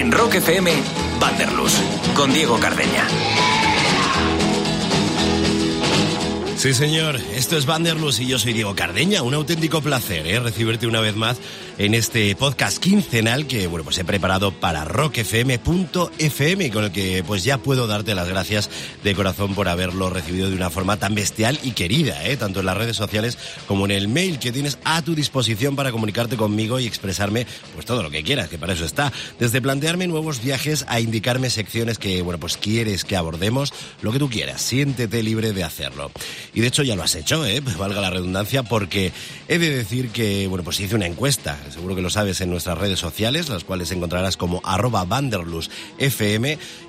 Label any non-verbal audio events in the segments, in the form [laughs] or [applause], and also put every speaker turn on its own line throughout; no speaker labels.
En Rock FM, Vanderlus, con Diego Cardeña.
Sí, señor. Esto es Vanderlus y yo soy Diego Cardeña. Un auténtico placer ¿eh? recibirte una vez más en este podcast quincenal que bueno pues he preparado para rockfm.fm con el que pues ya puedo darte las gracias de corazón por haberlo recibido de una forma tan bestial y querida, ¿eh? tanto en las redes sociales como en el mail que tienes a tu disposición para comunicarte conmigo y expresarme pues todo lo que quieras, que para eso está. Desde plantearme nuevos viajes a indicarme secciones que bueno pues quieres que abordemos, lo que tú quieras, siéntete libre de hacerlo. Y de hecho ya lo has hecho, ¿eh? [laughs] Valga la redundancia, porque he de decir que bueno pues hice una encuesta seguro que lo sabes en nuestras redes sociales, las cuales encontrarás como arroba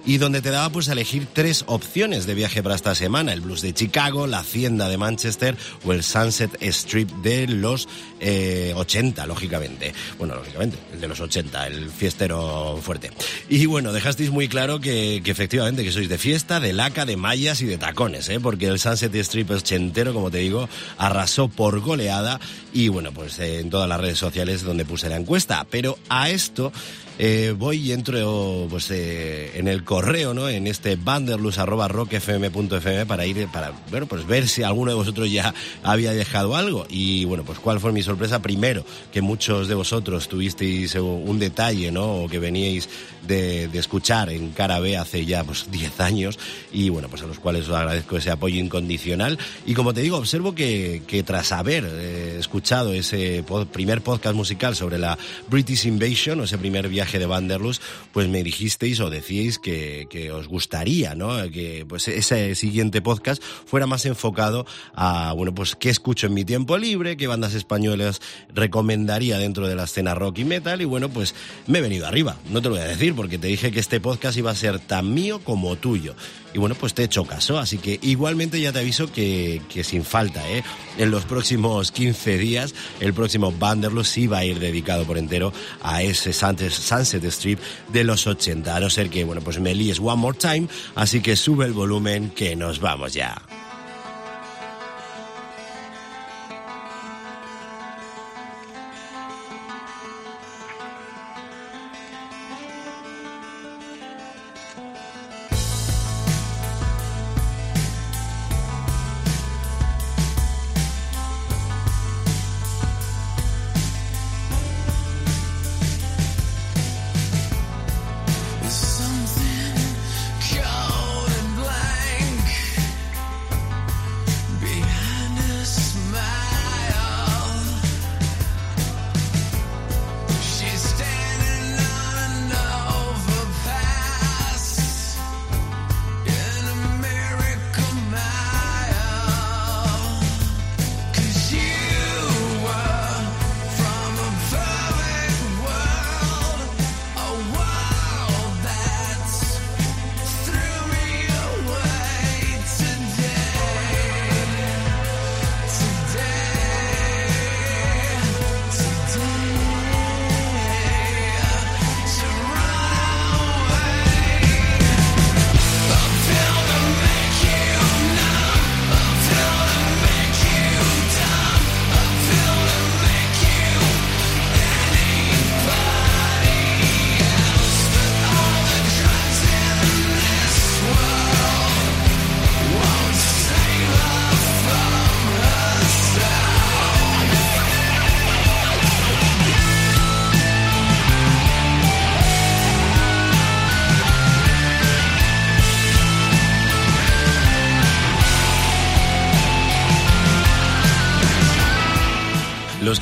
y donde te daba pues a elegir tres opciones de viaje para esta semana, el blues de Chicago, la hacienda de Manchester o el Sunset Strip de los 80, eh, lógicamente. Bueno, lógicamente, el de los 80, el fiestero fuerte. Y bueno, dejasteis muy claro que, efectivamente que sois de fiesta, de laca, de mallas y de tacones, ¿eh? porque el Sunset Strip ochentero, como te digo, arrasó por goleada y bueno, pues eh, en todas las redes sociales donde puse la encuesta. Pero a esto eh, voy y entro pues, eh, en el correo, ¿no? En este banderlus.rockfm.fm para ir, para bueno, pues ver si alguno de vosotros ya había dejado algo. Y bueno, pues cuál fue mi sorpresa. Primero, que muchos de vosotros tuvisteis un detalle, ¿no? O que veníais de, escuchar en Cara B hace ya pues 10 años. Y bueno, pues a los cuales os agradezco ese apoyo incondicional. Y como te digo, observo que, tras haber eh, escuchado ese primer podcast musical sobre la British Invasion, o ese primer viaje de Vanderlust, pues me dijisteis o decíais que, que, os gustaría, ¿no? Que pues ese siguiente podcast fuera más enfocado a, bueno, pues qué escucho en mi tiempo libre, qué bandas españolas recomendaría dentro de la escena rock y metal y bueno, pues me he venido arriba. No te lo voy a decir porque te dije que este podcast iba a ser tan mío como tuyo. Y bueno, pues te he hecho caso, así que igualmente ya te aviso que, que sin falta, ¿eh? En los próximos 15 días, el próximo Vanderlust sí va a ir dedicado por entero a ese Sunset Strip de los 80, a no ser que, bueno, pues me líes one more time, así que sube el volumen que nos vamos ya.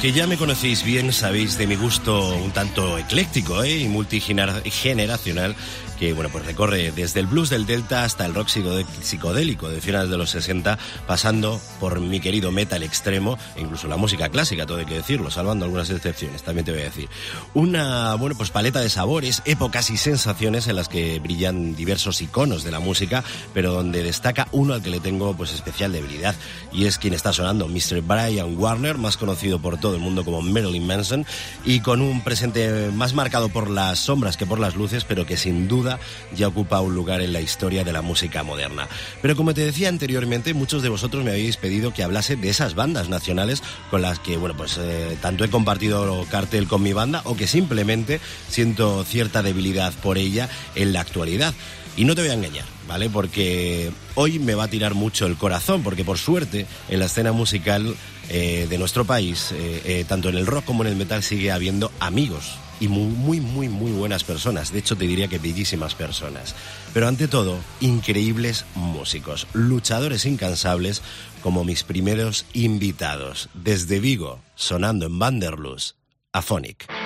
Que ya me conocéis bien sabéis de mi gusto un tanto ecléctico ¿eh? y multigeneracional que bueno, pues recorre desde el blues del Delta hasta el rock psicodélico de finales de los 60, pasando por mi querido metal extremo e incluso la música clásica, todo hay que decirlo, salvando algunas excepciones, también te voy a decir. Una, bueno, pues paleta de sabores, épocas y sensaciones en las que brillan diversos iconos de la música, pero donde destaca uno al que le tengo pues especial debilidad, y es quien está sonando, Mr. Brian Warner, más conocido por todo mundo como Marilyn Manson y con un presente más marcado por las sombras que por las luces, pero que sin duda ya ocupa un lugar en la historia de la música moderna. Pero como te decía anteriormente, muchos de vosotros me habéis pedido que hablase de esas bandas nacionales con las que, bueno, pues eh, tanto he compartido cartel con mi banda o que simplemente siento cierta debilidad por ella en la actualidad. Y no te voy a engañar, ¿vale? Porque hoy me va a tirar mucho el corazón, porque por suerte en la escena musical eh, de nuestro país, eh, eh, tanto en el rock como en el metal, sigue habiendo amigos y muy, muy, muy, muy buenas personas. De hecho, te diría que bellísimas personas. Pero ante todo, increíbles músicos, luchadores incansables como mis primeros invitados. Desde Vigo, sonando en Vanderlust, Afonic.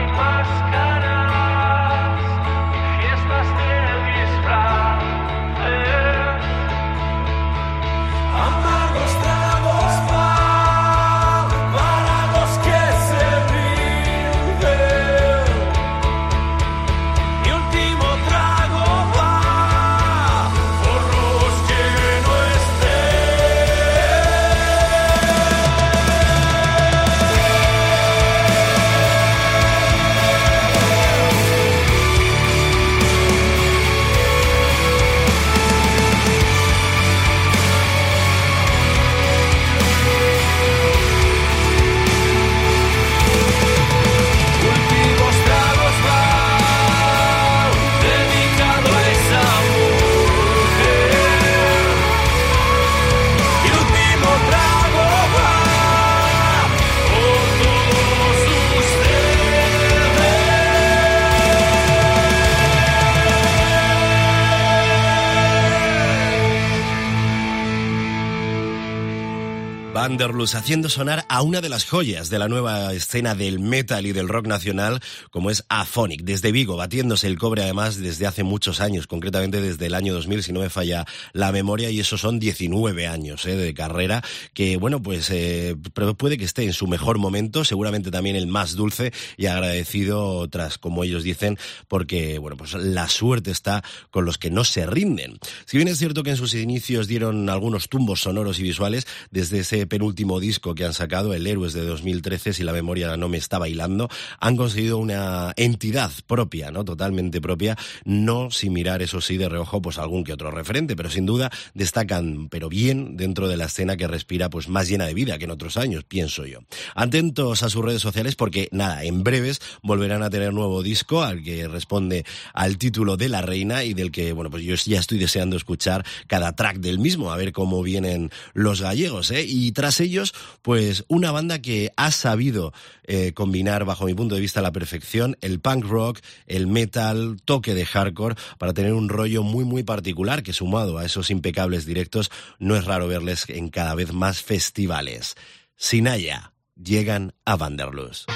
like my sky. Vanderlus haciendo sonar a una de las joyas de la nueva escena del metal y del rock nacional, como es Aphonic, desde Vigo, batiéndose el cobre además desde hace muchos años, concretamente desde el año 2000, si no me falla la memoria, y eso son 19 años eh, de carrera, que bueno, pues eh, puede que esté en su mejor momento, seguramente también el más dulce y agradecido tras, como ellos dicen, porque bueno, pues la suerte está con los que no se rinden. Si bien es cierto que en sus inicios dieron algunos tumbos sonoros y visuales, desde ese penúltimo disco que han sacado, el Héroes de 2013, si la memoria no me está bailando, han conseguido una entidad propia, ¿no? Totalmente propia, no sin mirar, eso sí, de reojo, pues algún que otro referente, pero sin duda destacan, pero bien, dentro de la escena que respira, pues más llena de vida que en otros años, pienso yo. Atentos a sus redes sociales porque, nada, en breves volverán a tener nuevo disco al que responde al título de La Reina y del que, bueno, pues yo ya estoy deseando escuchar cada track del mismo, a ver cómo vienen los gallegos, ¿eh? Y y ellos, pues una banda que ha sabido eh, combinar, bajo mi punto de vista, a la perfección el punk rock, el metal, toque de hardcore, para tener un rollo muy, muy particular que sumado a esos impecables directos, no es raro verles en cada vez más festivales. Sinaya, llegan a Vanderlust.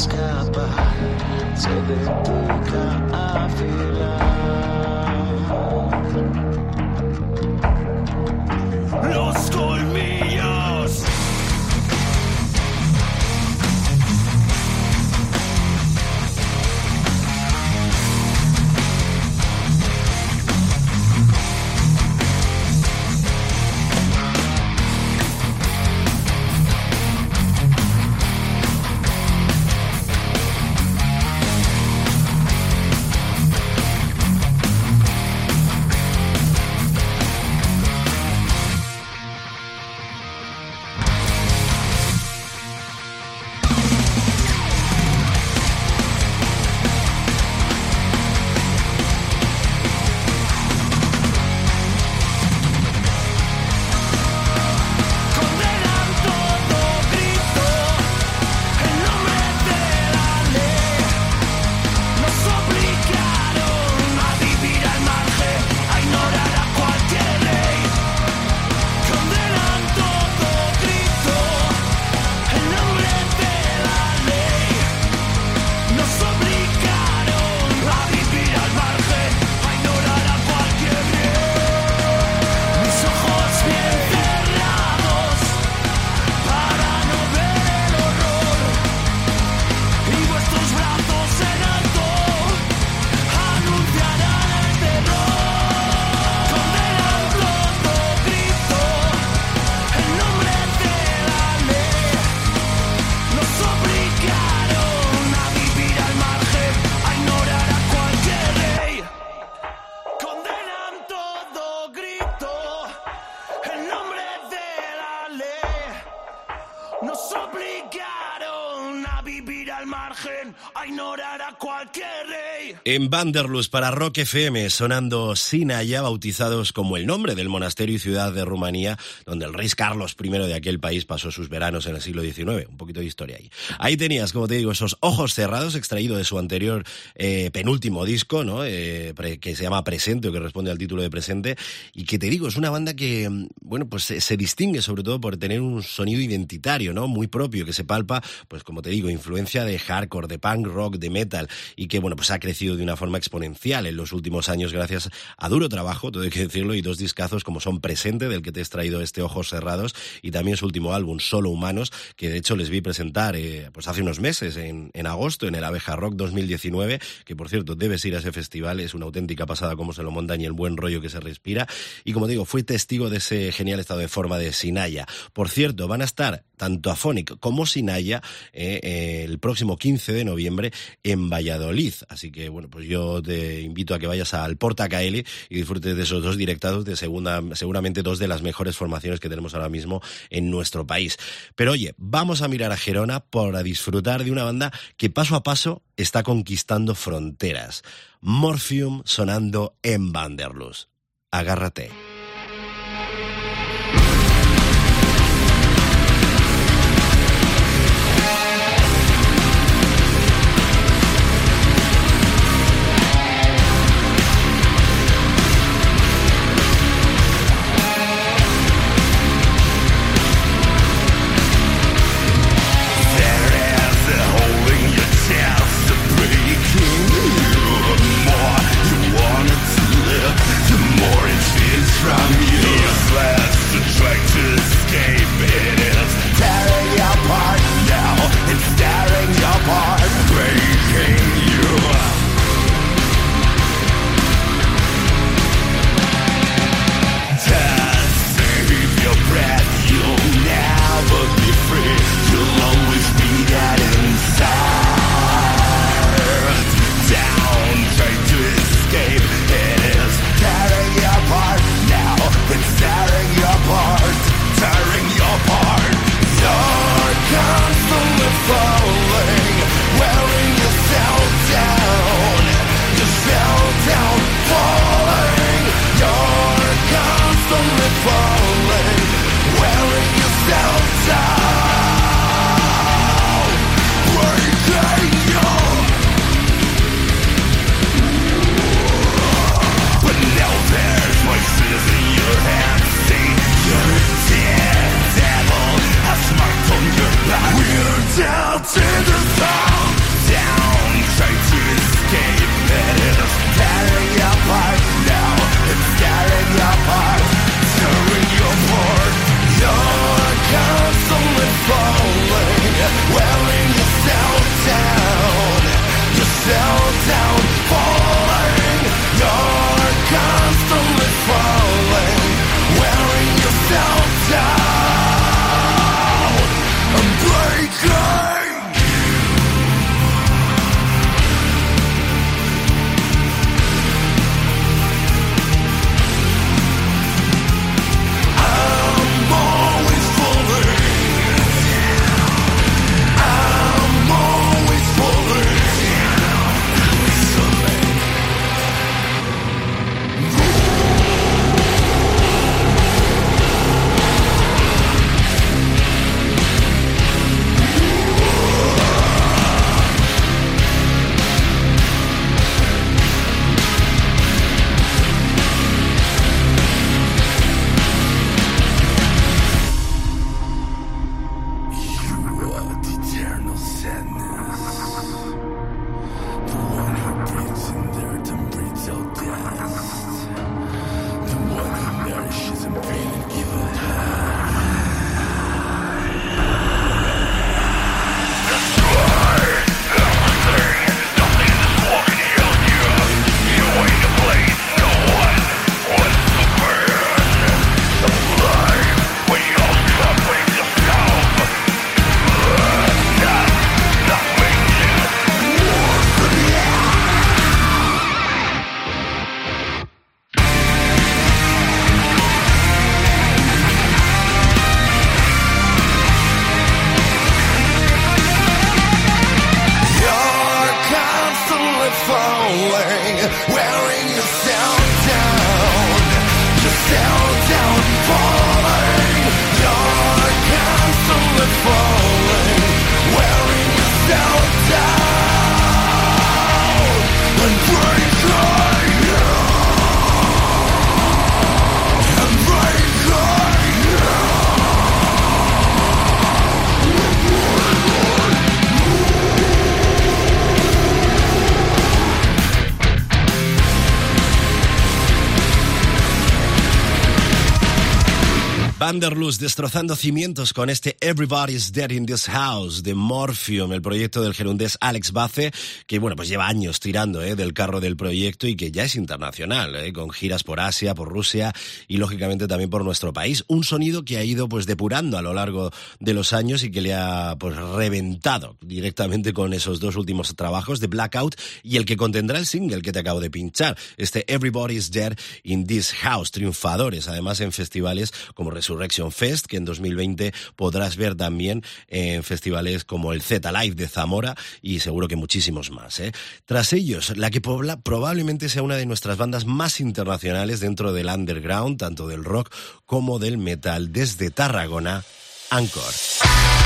Los colmillos
En Vanderlust para Rock FM, sonando Sinaya, bautizados como el nombre del monasterio y ciudad de Rumanía, donde el rey Carlos I de aquel país pasó sus veranos en el siglo XIX. Un poquito de historia ahí. Ahí tenías, como te digo, esos ojos cerrados, extraído de su anterior eh, penúltimo disco, ¿no? Eh, que se llama Presente, o que responde al título de Presente, y que te digo, es una banda que, mm, bueno, pues se, se distingue sobre todo por tener un sonido identitario, ¿no? Muy propio, que se palpa, pues como te digo, influencia de hardcore, de punk rock, de metal, y que, bueno, pues ha crecido de una forma exponencial en los últimos años gracias a duro trabajo, todo hay que decirlo, y dos discazos como son Presente, del que te he extraído este Ojos Cerrados, y también su último álbum, Solo Humanos, que de hecho les vi presentar eh, pues hace unos meses, en, en agosto, en el Abeja Rock 2019, que por cierto, debes ir a ese festival, es una auténtica pasada como se lo montan y el buen rollo que se respira, y como digo, fui testigo de ese genial estado de forma de Sinaya. Por cierto, van a estar tanto Afonic como Sinaya eh, eh, el próximo 15 de noviembre en Valladolid. Así que, bueno, pues yo te invito a que vayas al Porta Caeli y disfrutes de esos dos directados de segunda, seguramente dos de las mejores formaciones que tenemos ahora mismo en nuestro país. Pero oye, vamos a mirar a Gerona para disfrutar de una banda que paso a paso está conquistando fronteras. Morphium sonando en Vanderlust. Agárrate. Vanderlust destrozando cimientos con este Everybody's Dead in This House de Morphium, el proyecto del gerundés Alex Bace, que bueno, pues lleva años tirando ¿eh? del carro del proyecto y que ya es internacional, ¿eh? con giras por Asia, por Rusia y lógicamente también por nuestro país. Un sonido que ha ido pues depurando a lo largo de los años y que le ha pues reventado directamente con esos dos últimos trabajos de Blackout y el que contendrá el single que te acabo de pinchar, este Everybody's Dead in This House, triunfadores además en festivales como Fest, que en 2020 podrás ver también en festivales como el Z Live de Zamora y seguro que muchísimos más. ¿eh? Tras ellos, la que probablemente sea una de nuestras bandas más internacionales dentro del underground, tanto del rock como del metal, desde Tarragona, Anchor.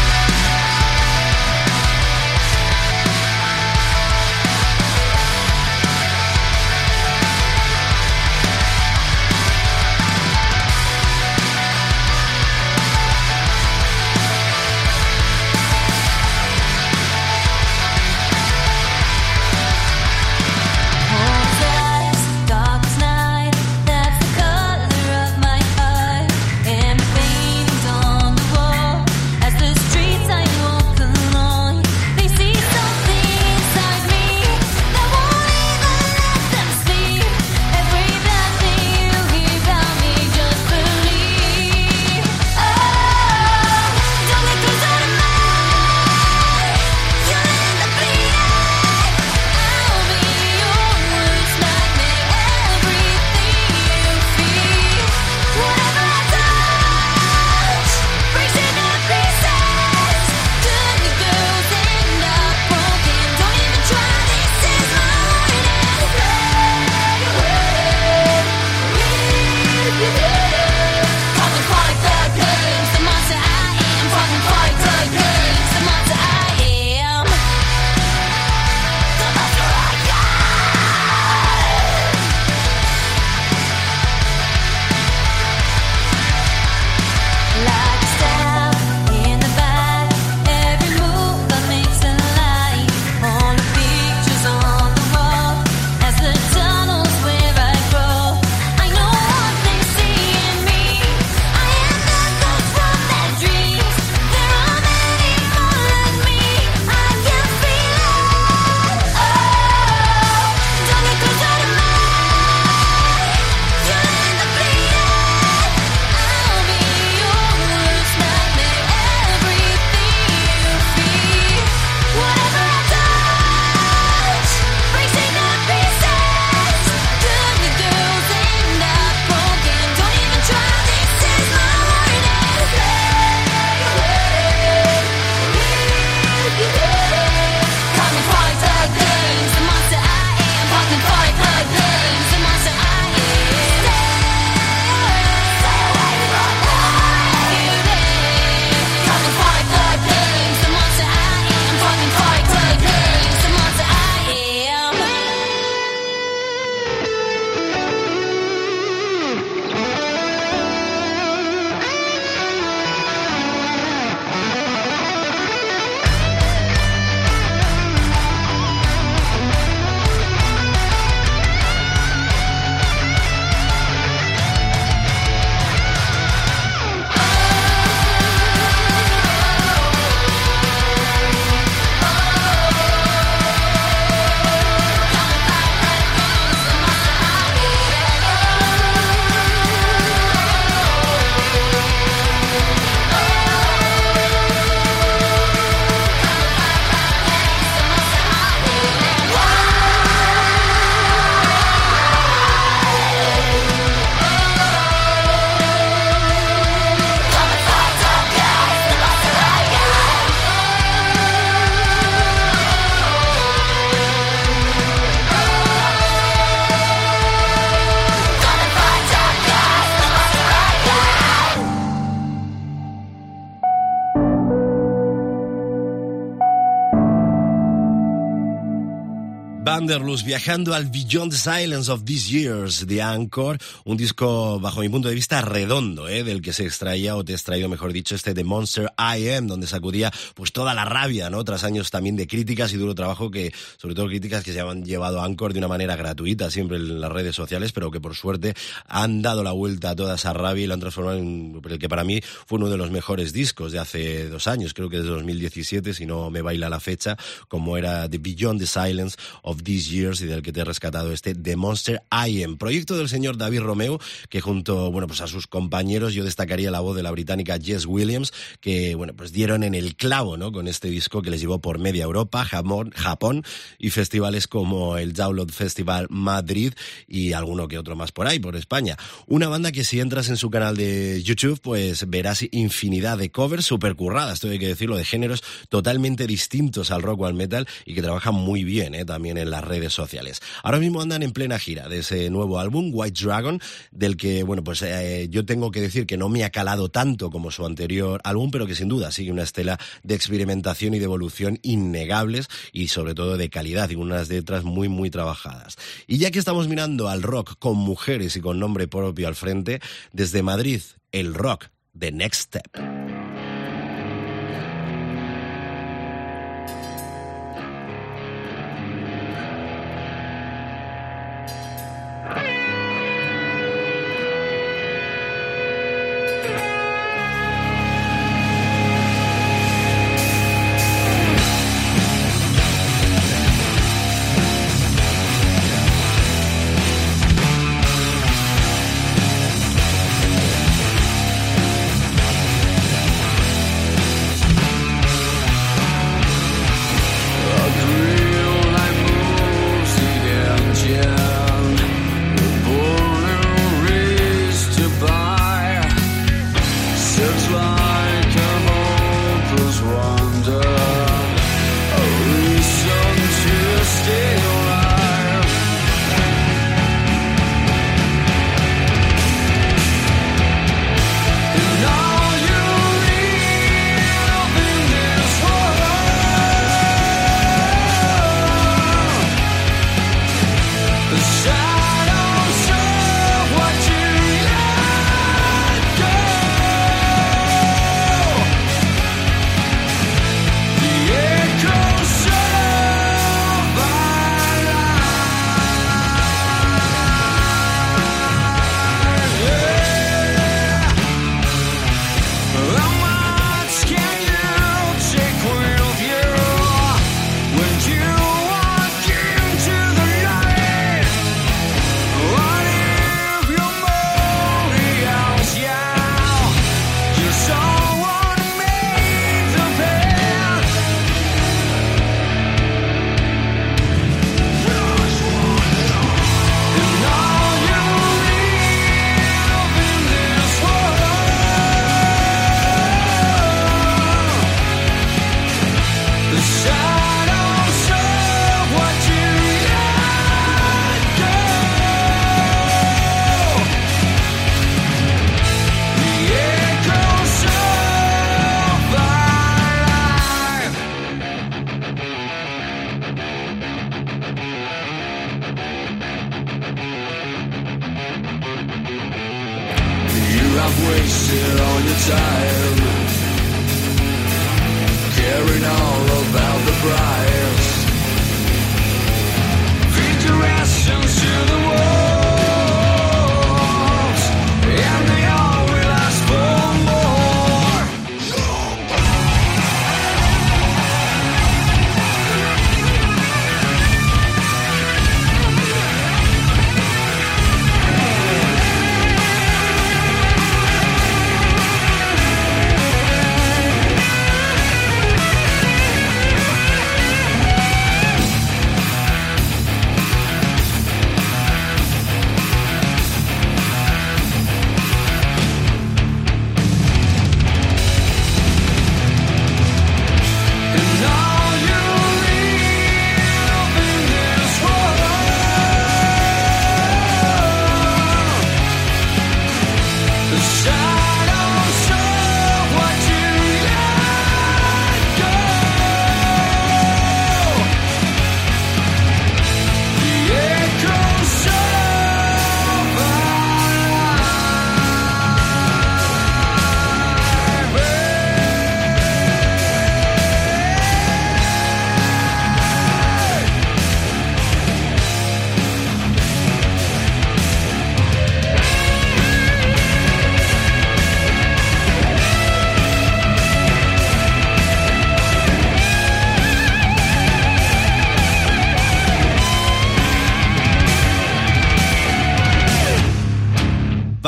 Vanderlust viajando al Beyond the Silence of These Years de Anchor, un disco bajo mi punto de vista redondo, ¿eh? del que se extraía o te extraído mejor dicho este de Monster I Am, donde sacudía pues toda la rabia, ¿no? Tras años también de críticas y duro trabajo que, sobre todo críticas que se han llevado a Anchor de una manera gratuita siempre en las redes sociales, pero que por suerte han dado la vuelta a toda esa rabia y lo han transformado en el que para mí fue uno de los mejores discos de hace dos años, creo que desde 2017, si no me baila la fecha, como era The Beyond the Silence of These Years y del que te he rescatado este The Monster I Am, proyecto del señor David Romeo, que junto, bueno, pues a sus compañeros yo destacaría la voz de la británica Jess Williams, que, bueno, pues dieron en el clavo, ¿no? Con este disco que les llevó por media Europa, Japón, Japón y festivales como el Download Festival Madrid y alguno que otro más por ahí, por España. Una banda que si entras en su canal de YouTube, pues verás infinidad de covers super curradas, esto hay que decirlo, de géneros totalmente distintos al rock o al metal y que trabajan muy bien, ¿eh? También en las redes sociales. Ahora mismo andan en plena gira de ese nuevo álbum, White Dragon, del que, bueno, pues eh, yo tengo que decir que no me ha calado tanto como su anterior álbum, pero que sin duda sigue una estela de experimentación y de evolución innegables y sobre todo de calidad y unas letras muy, muy trabajadas. Y ya que estamos mirando al rock con mujeres y con nombre propio al frente, desde Madrid, el rock, The Next Step.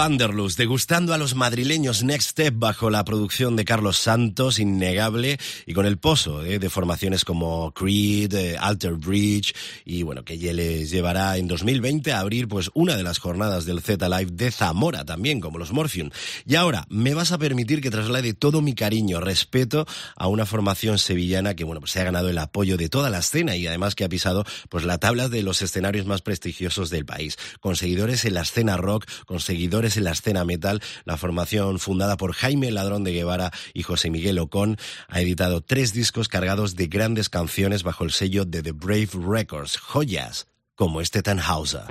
Vanderlust, degustando a los madrileños Next Step bajo la producción de Carlos Santos, innegable, y con el pozo eh, de formaciones como Creed, eh, Alter Bridge, y bueno, que ya les llevará en 2020 a abrir pues una de las jornadas del Z Live de Zamora también, como los Morphium. Y ahora, me vas a permitir que traslade todo mi cariño, respeto a una formación sevillana que bueno, pues se ha ganado el apoyo de toda la escena y además que ha pisado pues la tabla de los escenarios más prestigiosos del país, con seguidores en la escena rock, con seguidores la escena metal. La formación fundada por Jaime Ladrón de Guevara y José Miguel Ocon ha editado tres discos cargados de grandes canciones bajo el sello de The Brave Records, joyas como este Tannhauser.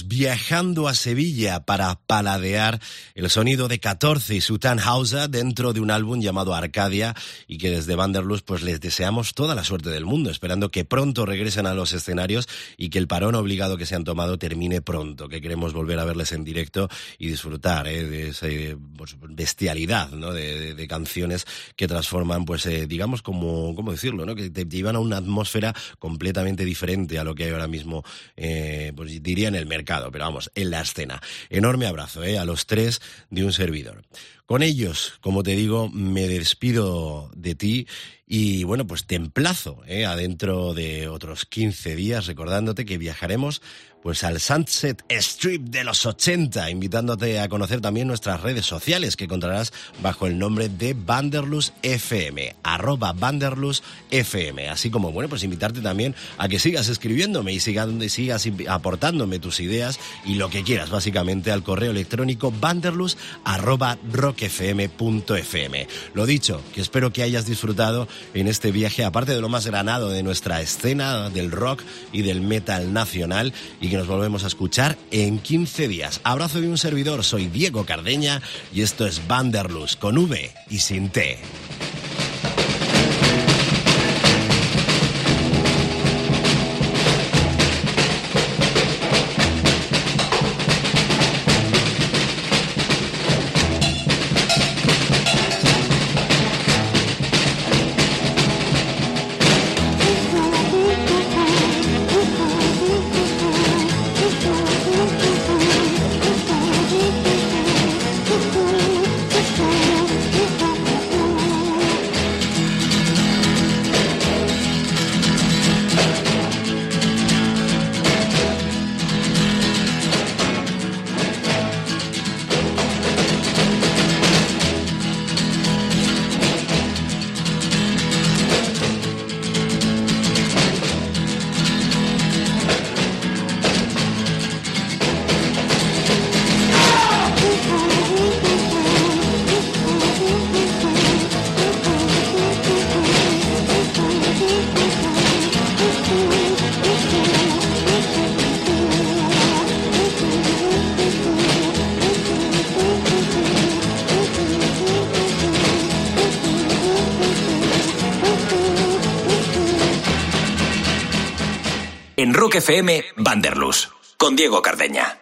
Viajando a Sevilla para paladear el sonido de 14 y su Tannhauser dentro de un álbum llamado Arcadia y que desde Vanderlust pues les deseamos toda la suerte del mundo, esperando que pronto regresen a los escenarios y que el parón obligado que se han tomado termine pronto, que queremos volver a verles en directo y disfrutar ¿eh? de esa pues, bestialidad ¿no? de, canciones que transforman, pues eh, digamos como, ¿cómo decirlo? ¿no? que te llevan a una atmósfera completamente diferente a lo que hay ahora mismo, eh, pues diría en el mercado, pero vamos, en la escena. Enorme abrazo ¿eh? a los tres de un servidor. Con ellos, como te digo, me despido de ti y bueno, pues te emplazo ¿eh? adentro de otros 15 días, recordándote que viajaremos pues al Sunset Strip de los 80, invitándote a conocer también nuestras redes sociales que encontrarás bajo el nombre de Vanderlus FM, arroba Vanderlus FM, así como, bueno, pues invitarte también a que sigas escribiéndome y sigas, sigas aportándome tus ideas y lo que quieras, básicamente, al correo electrónico vanderlus rockfm.fm. Lo dicho, que espero que hayas disfrutado en este viaje, aparte de lo más granado de nuestra escena del rock y del metal nacional y que nos volvemos a escuchar en 15 días. Abrazo de un servidor, soy Diego Cardeña y esto es Vanderlust con V y sin T.
Rock FM, Vanderlus, con Diego Cardeña.